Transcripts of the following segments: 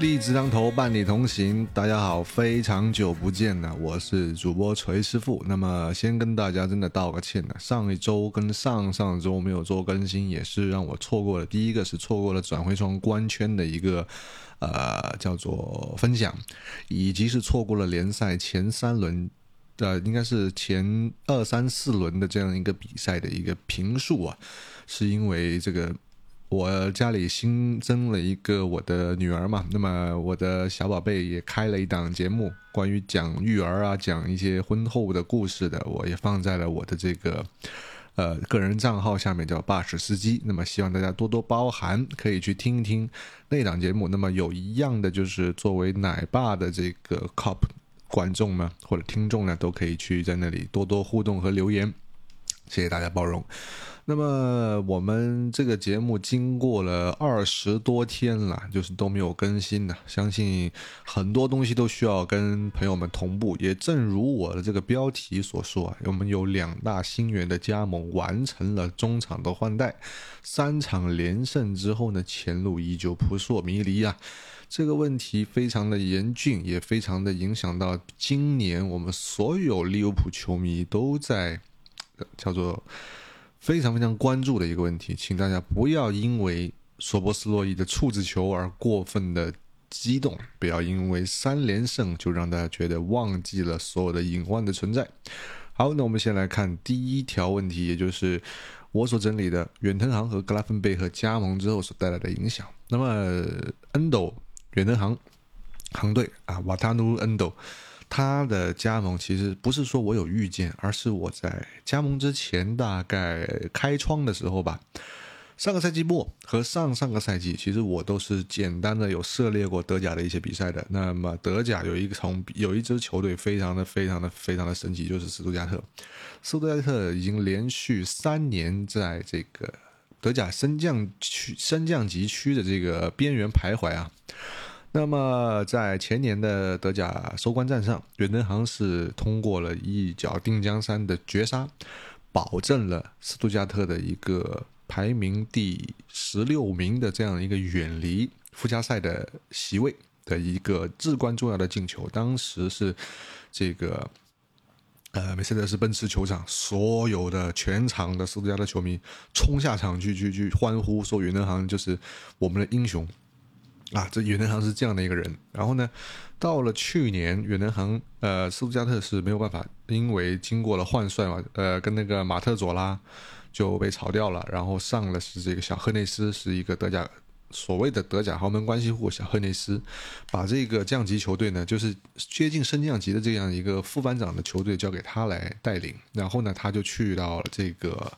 立志当头，伴你同行。大家好，非常久不见呢，我是主播锤师傅。那么，先跟大家真的道个歉呢，上一周跟上上周没有做更新，也是让我错过了。第一个是错过了转回窗官圈的一个呃叫做分享，以及是错过了联赛前三轮的，应该是前二三四轮的这样一个比赛的一个评述啊，是因为这个。我家里新增了一个我的女儿嘛，那么我的小宝贝也开了一档节目，关于讲育儿啊，讲一些婚后的故事的，我也放在了我的这个呃个人账号下面，叫巴士司机。那么希望大家多多包涵，可以去听一听那档节目。那么有一样的就是作为奶爸的这个 cop 观众呢，或者听众呢，都可以去在那里多多互动和留言，谢谢大家包容。那么我们这个节目经过了二十多天了，就是都没有更新的。相信很多东西都需要跟朋友们同步。也正如我的这个标题所说啊，我们有两大新援的加盟，完成了中场的换代，三场连胜之后呢，前路依旧扑朔迷离啊。这个问题非常的严峻，也非常的影响到今年我们所有利物浦球迷都在叫做。非常非常关注的一个问题，请大家不要因为索波斯洛伊的处子球而过分的激动，不要因为三连胜就让大家觉得忘记了所有的隐患的存在。好，那我们先来看第一条问题，也就是我所整理的远藤航和格拉芬贝赫加盟之后所带来的影响。那么，恩斗远藤航航队啊，瓦塔努恩斗。他的加盟其实不是说我有预见，而是我在加盟之前大概开窗的时候吧，上个赛季末和上上个赛季，其实我都是简单的有涉猎过德甲的一些比赛的。那么德甲有一个从有一支球队非常的非常的非常的神奇，就是斯图加特。斯图加特已经连续三年在这个德甲升降区升降级区的这个边缘徘徊啊。那么，在前年的德甲收官战上，远藤航是通过了一脚定江山的绝杀，保证了斯图加特的一个排名第十六名的这样一个远离附加赛的席位的一个至关重要的进球。当时是这个呃梅赛德斯奔驰球场，所有的全场的斯图加特球迷冲下场去去去欢呼，说远藤航就是我们的英雄。啊，这远藤航是这样的一个人。然后呢，到了去年，远藤航呃，斯图加特是没有办法，因为经过了换帅嘛，呃，跟那个马特佐拉就被炒掉了。然后上了是这个小赫内斯，是一个德甲所谓的德甲豪门关系户，小赫内斯把这个降级球队呢，就是接近升降级的这样一个副班长的球队交给他来带领。然后呢，他就去到了这个。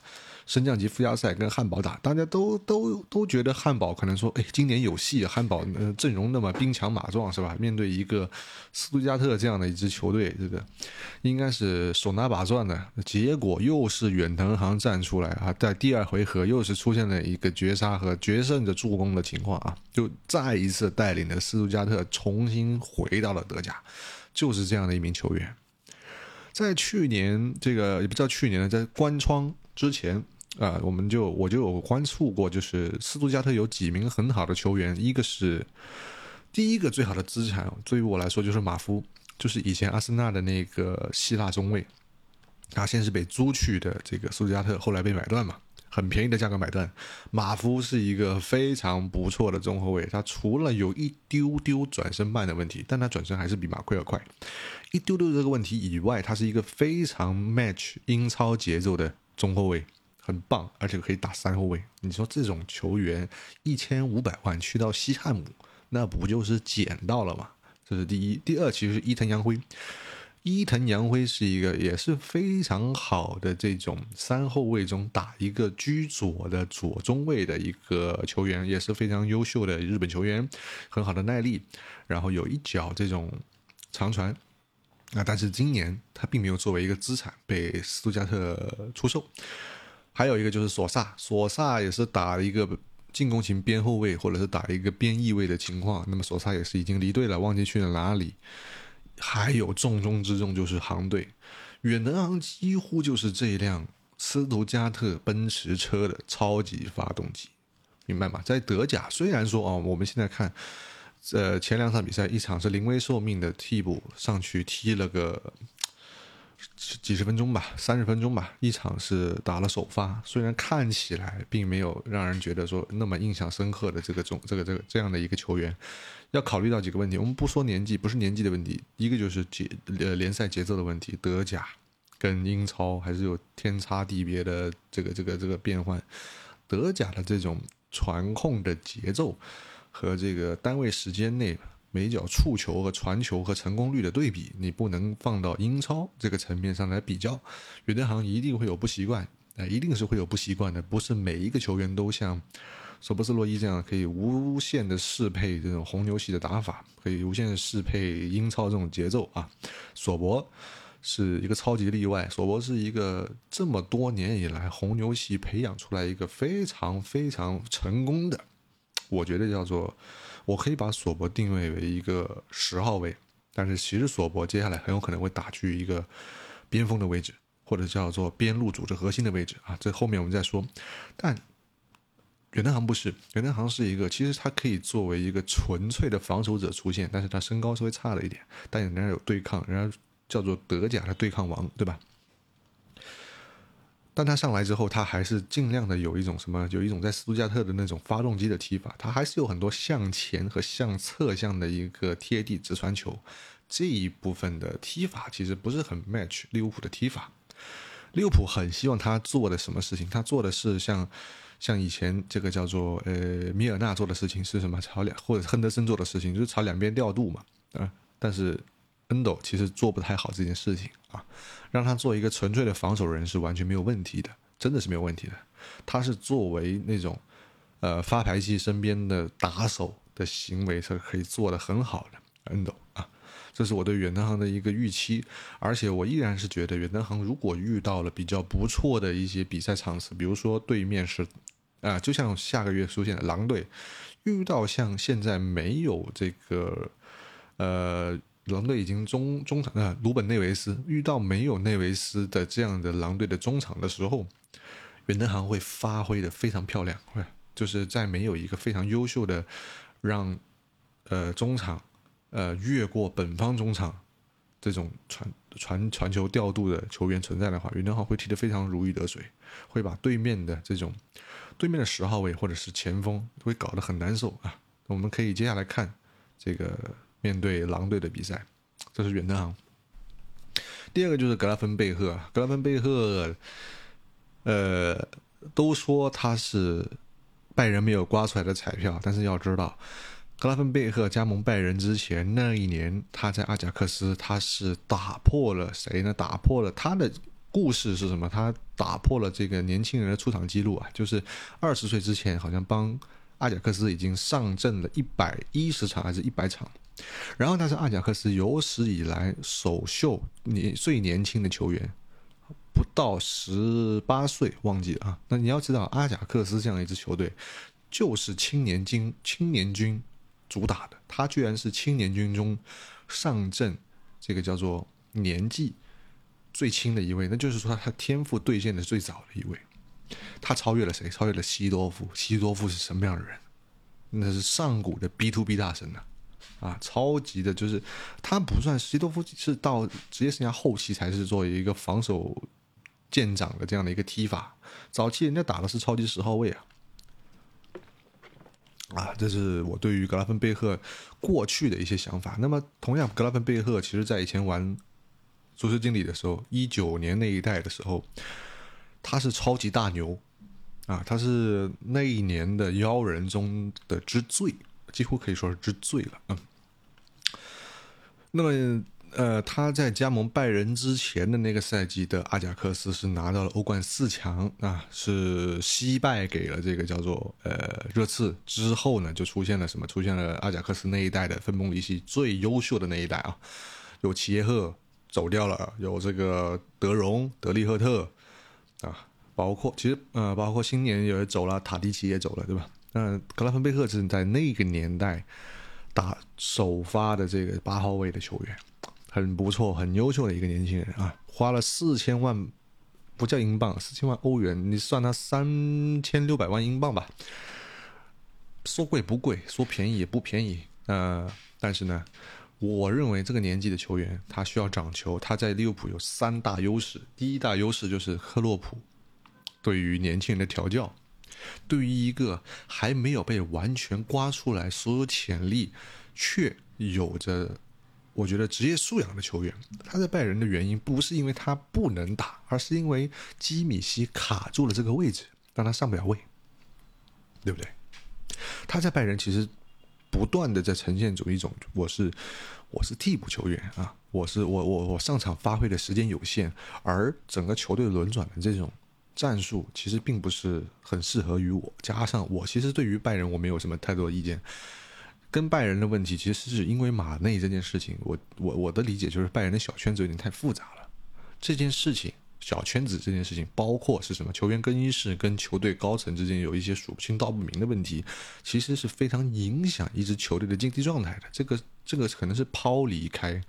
升降级附加赛跟汉堡打，大家都都都觉得汉堡可能说，哎，今年有戏，汉堡呃阵容那么兵强马壮是吧？面对一个斯图加特这样的一支球队，这个应该是手拿把攥的。结果又是远藤航站出来啊，在第二回合又是出现了一个绝杀和决胜的助攻的情况啊，就再一次带领着斯图加特重新回到了德甲，就是这样的一名球员。在去年这个也不知道去年了，在关窗之前。啊，我们就我就有关注过，就是斯图加特有几名很好的球员，一个是第一个最好的资产，对于我来说就是马夫，就是以前阿森纳的那个希腊中卫，他先是被租去的这个斯图加特，后来被买断嘛，很便宜的价格买断。马夫是一个非常不错的中后卫，他除了有一丢丢转身慢的问题，但他转身还是比马奎尔快，一丢丢这个问题以外，他是一个非常 match 英超节奏的中后卫。很棒，而且可以打三后卫。你说这种球员一千五百万去到西汉姆，那不就是捡到了吗？这是第一。第二，其实是伊藤洋辉。伊藤洋辉是一个也是非常好的这种三后卫中打一个居左的左中卫的一个球员，也是非常优秀的日本球员，很好的耐力，然后有一脚这种长传。啊，但是今年他并没有作为一个资产被斯图加特出售。还有一个就是索萨，索萨也是打了一个进攻型边后卫，或者是打一个边翼位的情况。那么索萨也是已经离队了，忘记去了哪里。还有重中之重就是航队，远藤航几乎就是这一辆斯图加特奔驰车的超级发动机，明白吗？在德甲，虽然说啊，我们现在看呃，前两场比赛，一场是临危受命的替补上去踢了个几十分钟吧，三十分钟吧；一场是打了首发，虽然看起来并没有让人觉得说那么印象深刻的这个种这个这个这样的一个球员，要考虑到几个问题。我们不说年纪，不是年纪的问题，一个就是节呃联赛节奏的问题，德甲跟英超还是有天差地别的这个这个这个变换，德甲的这种传控的节奏。和这个单位时间内每脚触球和传球和成功率的对比，你不能放到英超这个层面上来比较。远藤航一定会有不习惯，哎，一定是会有不习惯的。不是每一个球员都像索博斯洛伊这样可以无限的适配这种红牛系的打法，可以无限的适配英超这种节奏啊。索博是一个超级例外，索博是一个这么多年以来红牛系培养出来一个非常非常成功的。我觉得叫做，我可以把索博定位为一个十号位，但是其实索博接下来很有可能会打去一个边锋的位置，或者叫做边路组织核心的位置啊，这后面我们再说。但远藤航不是，远藤航是一个，其实他可以作为一个纯粹的防守者出现，但是他身高稍微差了一点，但人家有对抗，人家叫做德甲的对抗王，对吧？但他上来之后，他还是尽量的有一种什么，有一种在斯图加特的那种发动机的踢法，他还是有很多向前和向侧向的一个贴地直传球，这一部分的踢法其实不是很 match 利物浦的踢法。利物浦很希望他做的什么事情？他做的是像像以前这个叫做呃米尔纳做的事情是什么？朝两或者亨德森做的事情就是朝两边调度嘛，啊，但是。恩斗其实做不太好这件事情啊，让他做一个纯粹的防守人是完全没有问题的，真的是没有问题的。他是作为那种呃发牌机身边的打手的行为是可以做的很好的。恩斗啊，这是我对远藤航的一个预期，而且我依然是觉得远藤航如果遇到了比较不错的一些比赛场次，比如说对面是啊，就像下个月出现的狼队，遇到像现在没有这个呃。狼队已经中中场啊，鲁本内维斯遇到没有内维斯的这样的狼队的中场的时候，远藤航会发挥的非常漂亮，就是在没有一个非常优秀的让呃中场呃越过本方中场这种传传传球调度的球员存在的话，远藤航会踢得非常如鱼得水，会把对面的这种对面的十号位或者是前锋会搞得很难受啊。我们可以接下来看这个。面对狼队的比赛，这是远藤航。第二个就是格拉芬贝赫，格拉芬贝赫，呃，都说他是拜仁没有刮出来的彩票，但是要知道，格拉芬贝赫加盟拜仁之前那一年，他在阿贾克斯，他是打破了谁呢？打破了他的故事是什么？他打破了这个年轻人的出场记录啊，就是二十岁之前，好像帮阿贾克斯已经上阵了一百一十场还是一百场。然后他是阿贾克斯有史以来首秀年最年轻的球员，不到十八岁，忘记了啊。那你要知道，阿贾克斯这样一支球队，就是青年军青年军主打的，他居然是青年军中上阵这个叫做年纪最轻的一位，那就是说他天赋兑现的最早的一位。他超越了谁？超越了西多夫。西多夫是什么样的人？那是上古的 B to B 大神呐。啊，超级的，就是他不算西多夫，是到职业生涯后期才是作为一个防守舰长的这样的一个踢法。早期人家打的是超级十号位啊，啊，这是我对于格拉芬贝赫过去的一些想法。那么，同样，格拉芬贝赫其实在以前玩足球经理的时候，一九年那一代的时候，他是超级大牛啊，他是那一年的妖人中的之最，几乎可以说是之最了，嗯。那么，呃，他在加盟拜仁之前的那个赛季的阿贾克斯是拿到了欧冠四强啊，是惜败给了这个叫做呃热刺。之后呢，就出现了什么？出现了阿贾克斯那一代的分崩离析最优秀的那一代啊，有齐耶赫走掉了，有这个德容、德利赫特啊，包括其实呃，包括新年也走了，塔迪奇也走了，对吧？那格拉芬贝赫是在那个年代。打首发的这个八号位的球员，很不错，很优秀的一个年轻人啊！花了四千万，不叫英镑，四千万欧元，你算他三千六百万英镑吧。说贵不贵，说便宜也不便宜，呃，但是呢，我认为这个年纪的球员他需要长球，他在利物浦有三大优势。第一大优势就是克洛普对于年轻人的调教，对于一个还没有被完全刮出来所有潜力，却有着我觉得职业素养的球员，他在拜仁的原因不是因为他不能打，而是因为基米希卡住了这个位置，让他上不了位，对不对？他在拜仁其实不断的在呈现出一种我是我是替补球员啊，我是我我我上场发挥的时间有限，而整个球队轮转的这种战术其实并不是很适合于我，加上我其实对于拜仁我没有什么太多意见。跟拜仁的问题，其实是因为马内这件事情，我我我的理解就是拜仁的小圈子有点太复杂了。这件事情，小圈子这件事情，包括是什么球员更衣室跟球队高层之间有一些数不清道不明的问题，其实是非常影响一支球队的竞技状态的。这个这个可能是抛离开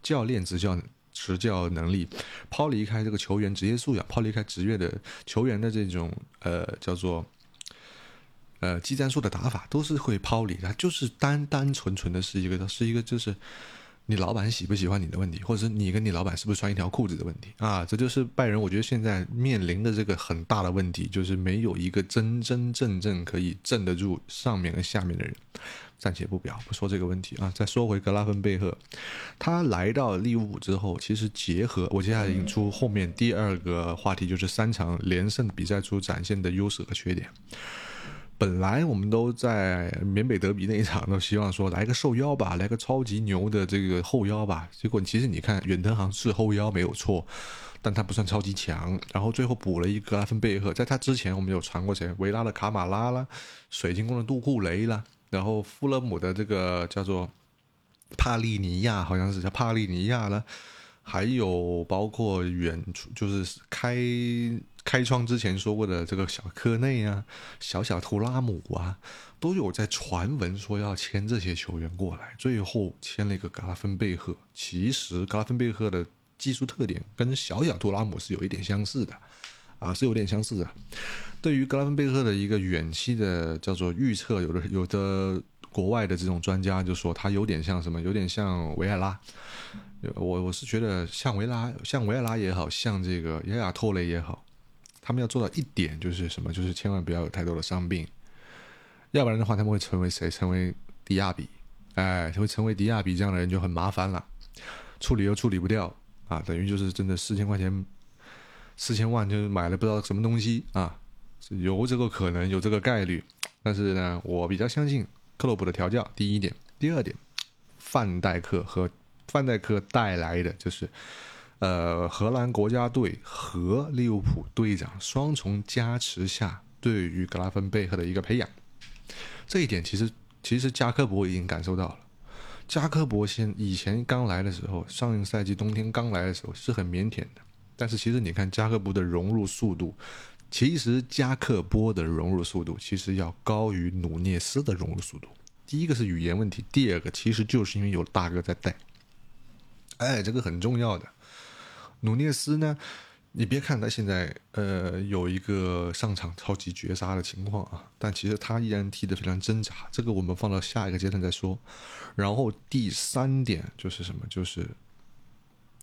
教练执教执教能力，抛离开这个球员职业素养，抛离开职业的球员的这种呃叫做。呃，技战术的打法都是会抛离的，就是单单纯纯的是一个，是一个就是你老板喜不喜欢你的问题，或者是你跟你老板是不是穿一条裤子的问题啊？这就是拜仁，我觉得现在面临的这个很大的问题，就是没有一个真真正正可以镇得住上面和下面的人。暂且不表，不说这个问题啊。再说回格拉芬贝赫，他来到利物浦之后，其实结合我接下来引出后面第二个话题，就是三场连胜比赛中展现的优势和缺点。本来我们都在缅北德比那一场都希望说来个瘦腰吧，来个超级牛的这个后腰吧。结果其实你看远藤航是后腰没有错，但他不算超级强。然后最后补了一个拉芬贝赫，在他之前我们有传过谁？维拉的卡马拉啦，水晶宫的杜库雷啦，然后富勒姆的这个叫做帕利尼亚，好像是叫帕利尼亚了。还有包括远处就是开。开窗之前说过的这个小科内啊，小小图拉姆啊，都有在传闻说要签这些球员过来，最后签了一个格拉芬贝赫。其实格拉芬贝赫的技术特点跟小小图拉姆是有一点相似的，啊，是有点相似的。对于格拉芬贝赫的一个远期的叫做预测，有的有的国外的这种专家就说他有点像什么，有点像维埃拉。我我是觉得像维拉，像维埃拉也好像这个亚亚托雷也好。他们要做到一点就是什么？就是千万不要有太多的伤病，要不然的话，他们会成为谁？成为迪亚比，哎，会成为迪亚比这样的人就很麻烦了，处理又处理不掉啊，等于就是真的四千块钱，四千万就是买了不知道什么东西啊，有这个可能，有这个概率，但是呢，我比较相信克洛普的调教。第一点，第二点，范戴克和范戴克带来的就是。呃，荷兰国家队和利物浦队长双重加持下，对于格拉芬贝赫的一个培养，这一点其实其实加科博已经感受到了。加科博先以前刚来的时候，上一赛季冬天刚来的时候是很腼腆的，但是其实你看加科博的融入速度，其实加克波的融入速度其实要高于努涅斯的融入速度。第一个是语言问题，第二个其实就是因为有大哥在带，哎，这个很重要的。努涅斯呢？你别看他现在呃有一个上场超级绝杀的情况啊，但其实他依然踢得非常挣扎。这个我们放到下一个阶段再说。然后第三点就是什么？就是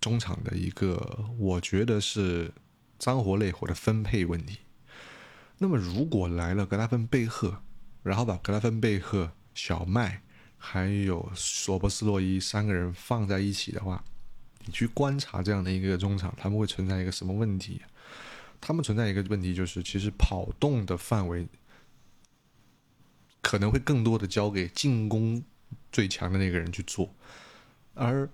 中场的一个，我觉得是脏活累活的分配问题。那么如果来了格拉芬贝赫，然后把格拉芬贝赫、小麦还有索博斯洛伊三个人放在一起的话。去观察这样的一个中场，他们会存在一个什么问题？他们存在一个问题，就是其实跑动的范围可能会更多的交给进攻最强的那个人去做，而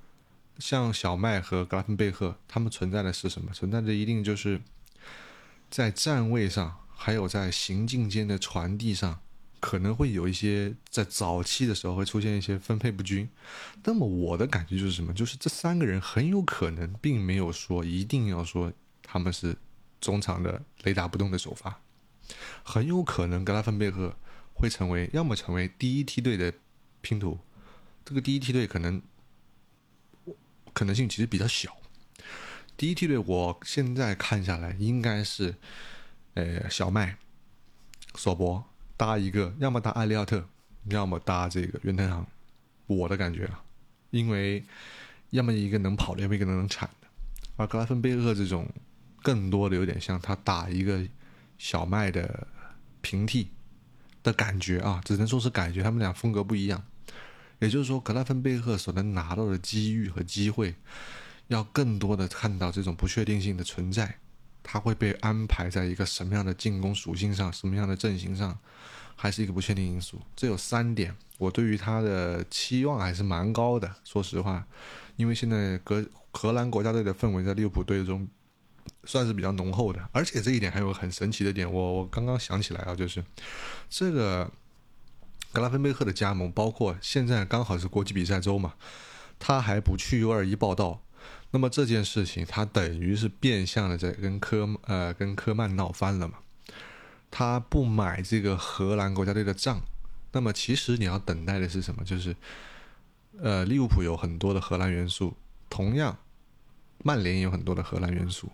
像小麦和格拉芬贝赫，他们存在的是什么？存在的一定就是在站位上，还有在行进间的传递上。可能会有一些在早期的时候会出现一些分配不均，那么我的感觉就是什么？就是这三个人很有可能并没有说一定要说他们是中场的雷打不动的首发，很有可能格拉芬贝赫会成为要么成为第一梯队的拼图，这个第一梯队可能可能性其实比较小，第一梯队我现在看下来应该是呃小麦、索博。搭一个，要么搭艾利奥特，要么搭这个袁腾航，我的感觉啊，因为要么一个能跑的，要么一个能铲的，而格拉芬贝赫这种更多的有点像他打一个小麦的平替的感觉啊，只能说是感觉，他们俩风格不一样。也就是说，格拉芬贝赫所能拿到的机遇和机会，要更多的看到这种不确定性的存在，他会被安排在一个什么样的进攻属性上，什么样的阵型上，还是一个不确定因素。这有三点，我对于他的期望还是蛮高的。说实话，因为现在格荷兰国家队的氛围在利物浦队中算是比较浓厚的，而且这一点还有很神奇的点，我我刚刚想起来啊，就是这个。格拉芬贝赫的加盟，包括现在刚好是国际比赛周嘛，他还不去 U 二一报道，那么这件事情他等于是变相的在跟科呃跟科曼闹翻了嘛，他不买这个荷兰国家队的账，那么其实你要等待的是什么？就是呃利物浦有很多的荷兰元素，同样曼联也有很多的荷兰元素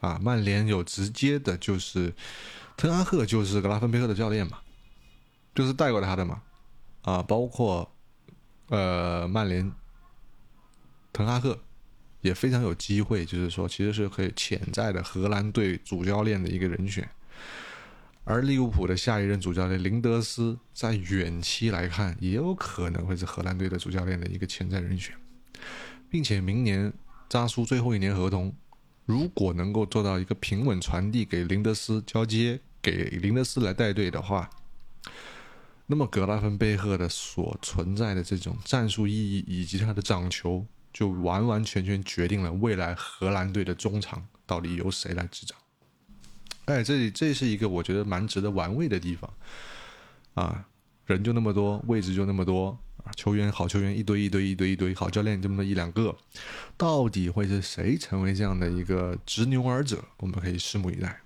啊，曼联有直接的就是滕哈赫就是格拉芬贝赫的教练嘛。就是带过他的嘛，啊，包括呃曼联，滕哈赫也非常有机会，就是说其实是可以潜在的荷兰队主教练的一个人选。而利物浦的下一任主教练林德斯，在远期来看，也有可能会是荷兰队的主教练的一个潜在人选，并且明年扎苏最后一年合同，如果能够做到一个平稳传递给林德斯交接，给林德斯来带队的话。那么格拉芬贝赫的所存在的这种战术意义以及他的掌球，就完完全全决定了未来荷兰队的中场到底由谁来执掌。哎，这里这是一个我觉得蛮值得玩味的地方啊！人就那么多，位置就那么多啊，球员好球员一堆一堆一堆一堆，好教练这么一两个，到底会是谁成为这样的一个执牛耳者？我们可以拭目以待。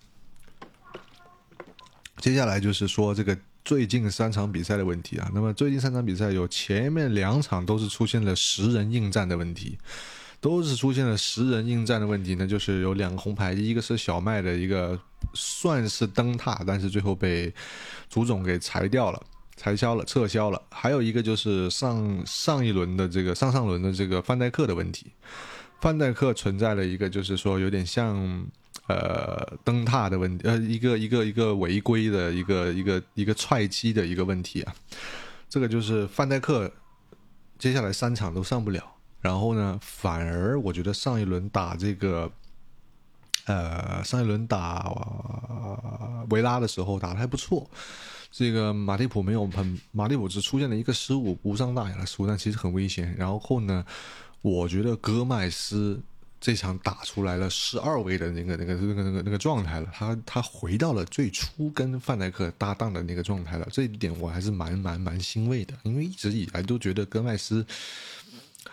接下来就是说这个。最近三场比赛的问题啊，那么最近三场比赛有前面两场都是出现了十人应战的问题，都是出现了十人应战的问题呢，就是有两个红牌，一个是小麦的一个算是灯塔，但是最后被足总给裁掉了，裁消了，撤销了，还有一个就是上上一轮的这个上上轮的这个范戴克的问题，范戴克存在了一个就是说有点像。呃，灯塔的问题，呃，一个一个一个违规的一个一个一个踹击的一个问题啊，这个就是范戴克接下来三场都上不了，然后呢，反而我觉得上一轮打这个，呃，上一轮打维拉的时候打的还不错，这个马蒂普没有喷，马蒂普只出现了一个失误，无伤大雅的失误，但其实很危险。然后呢，我觉得戈麦斯。这场打出来了十二位的那个、那个、那个、那个、那个状态了，他他回到了最初跟范戴克搭档的那个状态了，这一点我还是蛮蛮蛮欣慰的，因为一直以来都觉得戈麦斯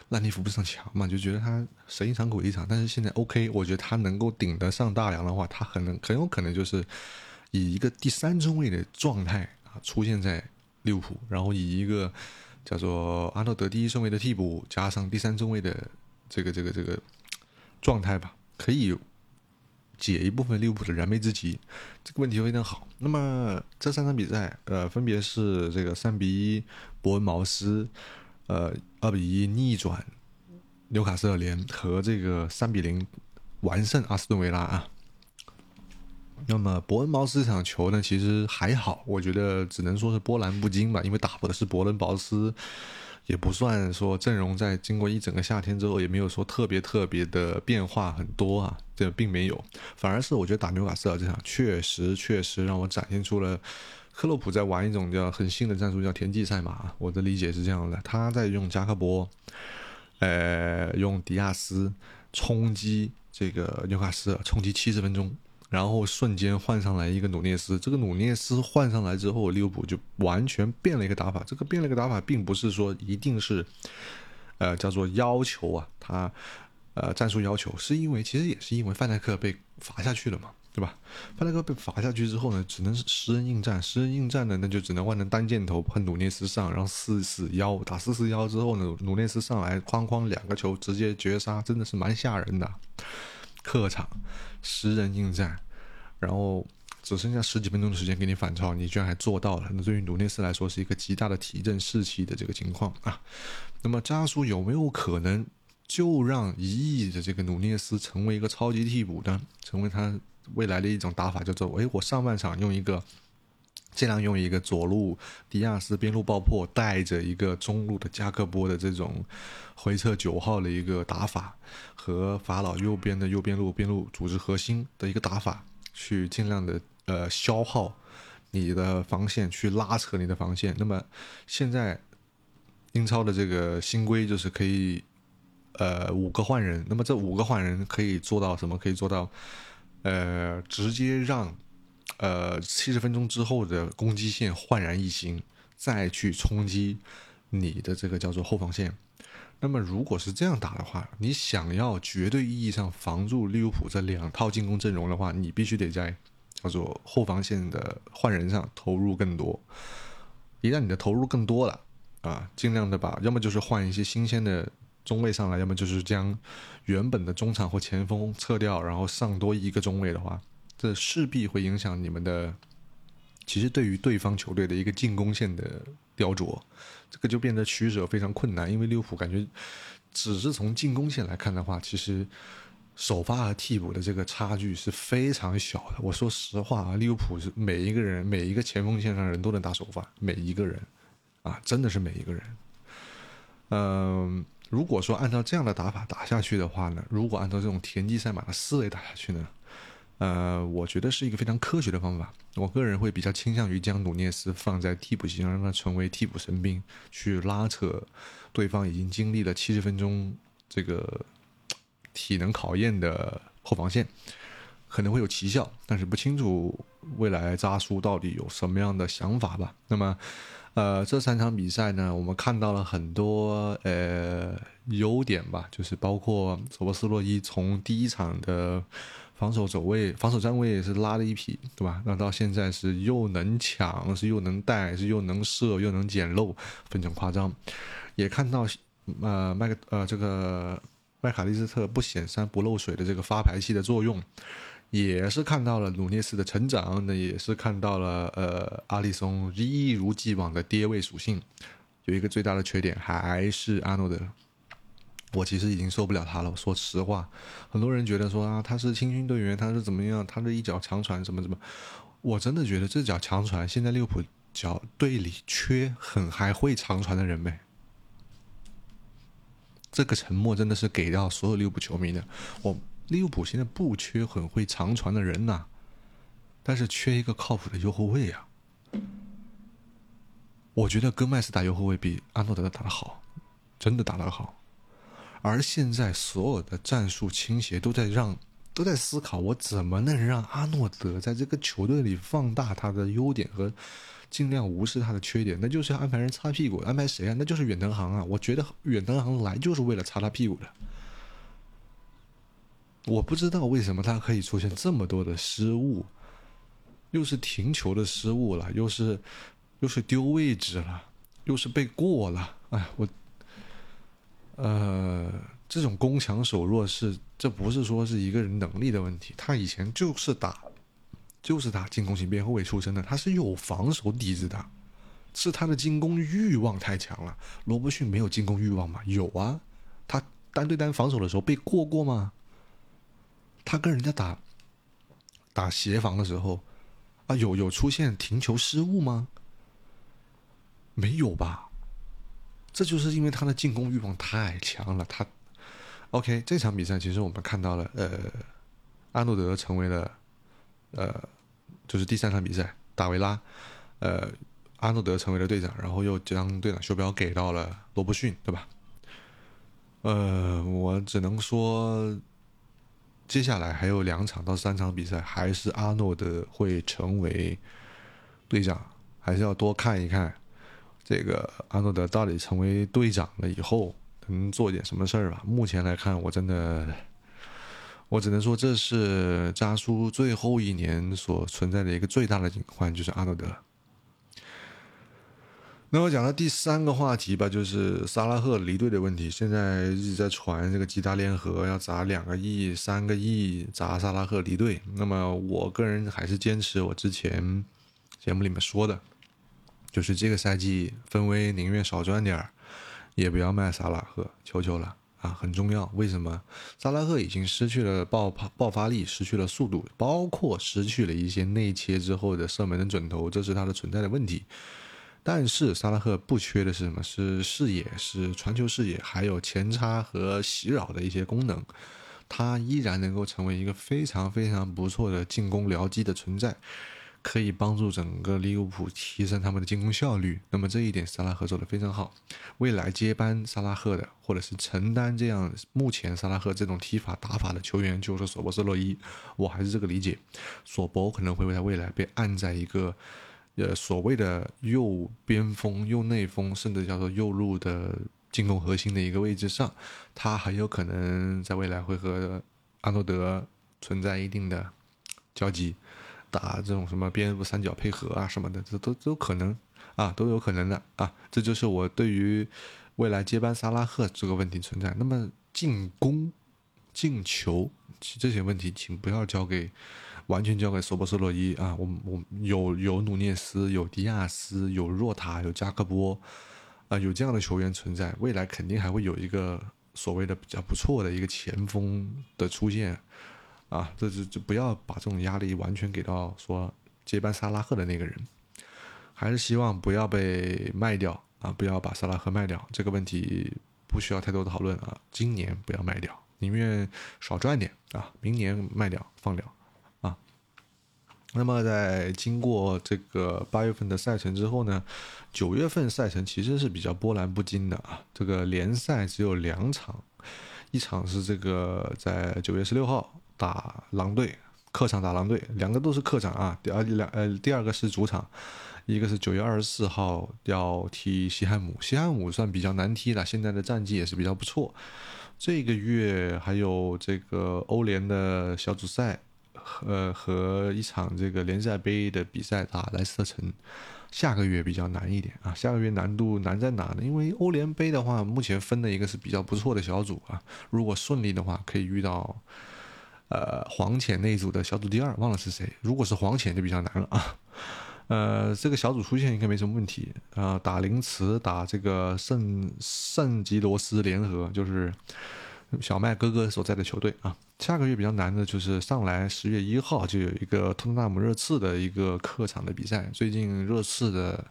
烂泥扶不上墙嘛，就觉得他神一场鬼一场，但是现在 OK，我觉得他能够顶得上大梁的话，他很能很有可能就是以一个第三中卫的状态啊出现在利物浦，然后以一个叫做阿诺德第一顺位的替补加上第三中卫的这个这个这个。状态吧，可以解一部分利物浦的燃眉之急，这个问题非常好。那么这三场比赛，呃，分别是这个三比一伯恩茅斯，呃，二比一逆转纽卡斯尔联和这个三比零完胜阿斯顿维拉啊。那么伯恩茅斯这场球呢，其实还好，我觉得只能说是波澜不惊吧，因为打的是伯恩茅斯。也不算说阵容在经过一整个夏天之后，也没有说特别特别的变化很多啊，这并没有，反而是我觉得打纽卡斯尔这场确实确实让我展现出了克洛普在玩一种叫很新的战术，叫田忌赛马。我的理解是这样的，他在用加克波，呃，用迪亚斯冲击这个纽卡斯尔，冲击七十分钟。然后瞬间换上来一个努涅斯，这个努涅斯换上来之后，利物浦就完全变了一个打法。这个变了一个打法，并不是说一定是，呃，叫做要求啊，他呃战术要求，是因为其实也是因为范戴克被罚下去了嘛，对吧？范戴克被罚下去之后呢，只能是十人应战，十人应战呢，那就只能换成单箭头喷努涅斯上，然后四四幺打四四幺之后呢，努涅斯上来哐哐两个球直接绝杀，真的是蛮吓人的。客场十人应战，然后只剩下十几分钟的时间给你反超，你居然还做到了，那对于努内斯来说是一个极大的提振士气的这个情况啊。那么扎叔有没有可能就让一亿的这个努涅斯成为一个超级替补呢？成为他未来的一种打法，叫做哎，我上半场用一个。尽量用一个左路迪亚斯边路爆破，带着一个中路的加克波的这种回撤九号的一个打法，和法老右边的右边路边路组织核心的一个打法，去尽量的呃消耗你的防线，去拉扯你的防线。那么现在英超的这个新规就是可以呃五个换人，那么这五个换人可以做到什么？可以做到呃直接让。呃，七十分钟之后的攻击线焕然一新，再去冲击你的这个叫做后防线。那么，如果是这样打的话，你想要绝对意义上防住利物浦这两套进攻阵容的话，你必须得在叫做后防线的换人上投入更多。一旦你的投入更多了啊，尽量的把要么就是换一些新鲜的中卫上来，要么就是将原本的中场或前锋撤掉，然后上多一个中卫的话。这势必会影响你们的，其实对于对方球队的一个进攻线的雕琢，这个就变得取舍非常困难。因为利物浦感觉，只是从进攻线来看的话，其实首发和替补的这个差距是非常小的。我说实话啊，利物浦是每一个人每一个前锋线上人都能打首发，每一个人啊，真的是每一个人。嗯，如果说按照这样的打法打下去的话呢，如果按照这种田忌赛马的思维打下去呢？呃，我觉得是一个非常科学的方法。我个人会比较倾向于将努涅斯放在替补席上，让他成为替补神兵，去拉扯对方已经经历了七十分钟这个体能考验的后防线，可能会有奇效，但是不清楚未来扎叔到底有什么样的想法吧。那么，呃，这三场比赛呢，我们看到了很多呃优点吧，就是包括索博斯洛伊从第一场的。防守走位、防守站位也是拉了一匹，对吧？那到现在是又能抢，是又能带，是又能射，又能捡漏，非常夸张。也看到，呃，麦克，呃，这个麦卡利斯特不显山不漏水的这个发牌器的作用，也是看到了努涅斯的成长，那也是看到了，呃，阿里松一如既往的跌位属性。有一个最大的缺点还是阿诺德。我其实已经受不了他了。说实话，很多人觉得说啊，他是青训队员，他是怎么样，他的一脚长传什么什么，我真的觉得这脚长传，现在利物浦脚队里缺很还会长传的人呗？这个沉默真的是给到所有利物浦球迷的。我利物浦现在不缺很会长传的人呐，但是缺一个靠谱的右后卫啊。我觉得戈麦斯打右后卫比阿诺德打的好，真的打得好。而现在所有的战术倾斜都在让，都在思考我怎么能让阿诺德在这个球队里放大他的优点和尽量无视他的缺点，那就是要安排人擦屁股，安排谁啊？那就是远藤航啊！我觉得远藤航来就是为了擦他屁股的。我不知道为什么他可以出现这么多的失误，又是停球的失误了，又是又是丢位置了，又是被过了。哎，我。呃，这种攻强守弱是，这不是说是一个人能力的问题。他以前就是打，就是打进攻型边后卫出身的，他是有防守底子的，是他的进攻欲望太强了。罗伯逊没有进攻欲望吗？有啊，他单对单防守的时候被过过吗？他跟人家打打协防的时候啊，有有出现停球失误吗？没有吧？这就是因为他的进攻欲望太强了。他，OK，这场比赛其实我们看到了，呃，阿诺德成为了，呃，就是第三场比赛，达维拉，呃，阿诺德成为了队长，然后又将队长袖标给到了罗伯逊，对吧？呃，我只能说，接下来还有两场到三场比赛，还是阿诺德会成为队长，还是要多看一看。这个阿诺德到底成为队长了以后，能做点什么事儿吧？目前来看，我真的，我只能说这是扎叔最后一年所存在的一个最大的隐患，就是阿诺德。那我讲到第三个话题吧，就是萨拉赫离队的问题。现在一直在传这个吉达联合要砸两个亿、三个亿砸萨拉赫离队。那么我个人还是坚持我之前节目里面说的，就是这个赛季分威宁愿少赚点儿，也不要卖萨拉赫，求求了啊，很重要。为什么？萨拉赫已经失去了爆爆发力，失去了速度，包括失去了一些内切之后的射门的准头，这是他的存在的问题。但是萨拉赫不缺的是什么？是视野，是传球视野，还有前插和袭扰的一些功能。他依然能够成为一个非常非常不错的进攻僚机的存在，可以帮助整个利物浦提升他们的进攻效率。那么这一点萨拉赫做得非常好。未来接班萨拉赫的，或者是承担这样目前萨拉赫这种踢法打法的球员，就是索博斯洛伊。我还是这个理解，索博可能会在未来被按在一个。呃，所谓的右边锋、右内锋，甚至叫做右路的进攻核心的一个位置上，他很有可能在未来会和阿诺德存在一定的交集，打这种什么边路三角配合啊什么的，这都都可能啊，都有可能的啊。这就是我对于未来接班萨拉赫这个问题存在。那么进攻、进球这些问题，请不要交给。完全交给索博斯洛伊啊！我我有有努涅斯，有迪亚斯，有若塔，有加克波，啊，有这样的球员存在，未来肯定还会有一个所谓的比较不错的一个前锋的出现，啊，这这就不要把这种压力完全给到说接班萨拉赫的那个人，还是希望不要被卖掉啊，不要把萨拉赫卖掉，这个问题不需要太多的讨论啊，今年不要卖掉，宁愿少赚点啊，明年卖掉放掉啊。那么在经过这个八月份的赛程之后呢，九月份赛程其实是比较波澜不惊的啊。这个联赛只有两场，一场是这个在九月十六号打狼队，客场打狼队，两个都是客场啊。第二两呃第二个是主场，一个是九月二十四号要踢西汉姆，西汉姆算比较难踢了，现在的战绩也是比较不错。这个月还有这个欧联的小组赛。呃，和一场这个联赛杯的比赛打莱斯特城，下个月比较难一点啊。下个月难度难在哪呢？因为欧联杯的话，目前分的一个是比较不错的小组啊。如果顺利的话，可以遇到呃黄潜那一组的小组第二，忘了是谁。如果是黄潜就比较难了啊。呃，这个小组出线应该没什么问题啊。打林茨，打这个圣圣吉罗斯联合，就是小麦哥哥所在的球队啊。下个月比较难的就是上来十月一号就有一个托特纳姆热刺的一个客场的比赛。最近热刺的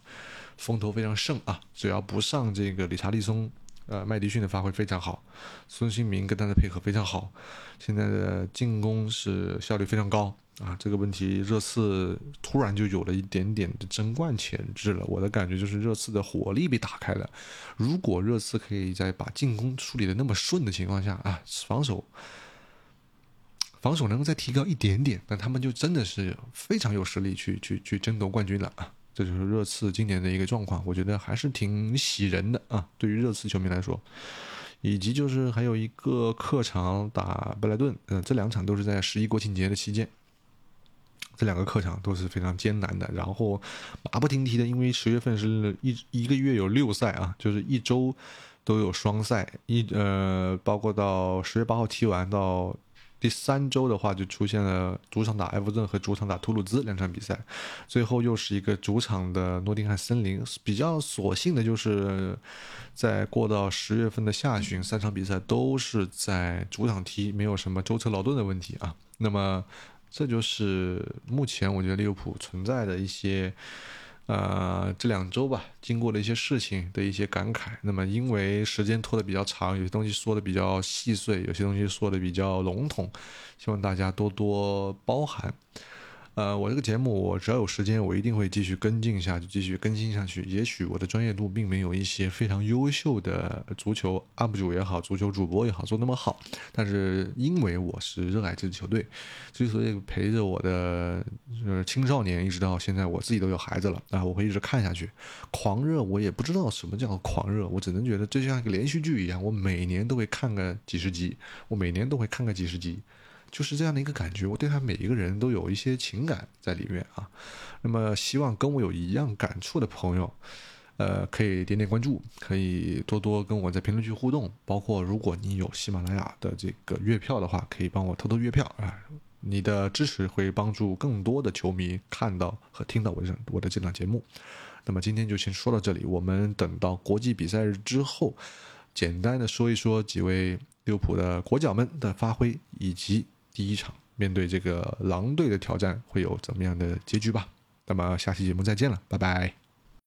风头非常盛啊，只要不上这个理查利松，呃，麦迪逊的发挥非常好，孙兴民跟他的配合非常好，现在的进攻是效率非常高。啊，这个问题热刺突然就有了一点点的争冠潜质了。我的感觉就是热刺的火力被打开了。如果热刺可以在把进攻处理的那么顺的情况下啊，防守防守能够再提高一点点，那他们就真的是非常有实力去去去争夺冠军了啊！这就是热刺今年的一个状况，我觉得还是挺喜人的啊。对于热刺球迷来说，以及就是还有一个客场打布莱顿，呃，这两场都是在十一国庆节的期间。这两个客场都是非常艰难的，然后马不停蹄的，因为十月份是一一个月有六赛啊，就是一周都有双赛，一呃，包括到十月八号踢完到第三周的话，就出现了主场打埃弗顿和主场打图鲁兹两场比赛，最后又是一个主场的诺丁汉森林。比较所幸的就是在过到十月份的下旬，三场比赛都是在主场踢，没有什么舟车劳顿的问题啊。那么。这就是目前我觉得利物浦存在的一些，呃，这两周吧，经过了一些事情的一些感慨。那么因为时间拖得比较长，有些东西说的比较细碎，有些东西说的比较笼统，希望大家多多包涵。呃，我这个节目，我只要有时间，我一定会继续跟进下去，继续更新下去。也许我的专业度并没有一些非常优秀的足球 UP 主也好，足球主播也好做那么好，但是因为我是热爱这支球队，之所以陪着我的呃青少年一直到现在，我自己都有孩子了啊，我会一直看下去。狂热，我也不知道什么叫狂热，我只能觉得这就像一个连续剧一样，我每年都会看个几十集，我每年都会看个几十集。就是这样的一个感觉，我对他每一个人都有一些情感在里面啊。那么，希望跟我有一样感触的朋友，呃，可以点点关注，可以多多跟我在评论区互动。包括如果你有喜马拉雅的这个月票的话，可以帮我偷偷月票啊！你的支持会帮助更多的球迷看到和听到我这我的这档节目。那么今天就先说到这里，我们等到国际比赛日之后，简单的说一说几位利物浦的国脚们的发挥，以及第一场面对这个狼队的挑战会有怎么样的结局吧。那么下期节目再见了，拜拜。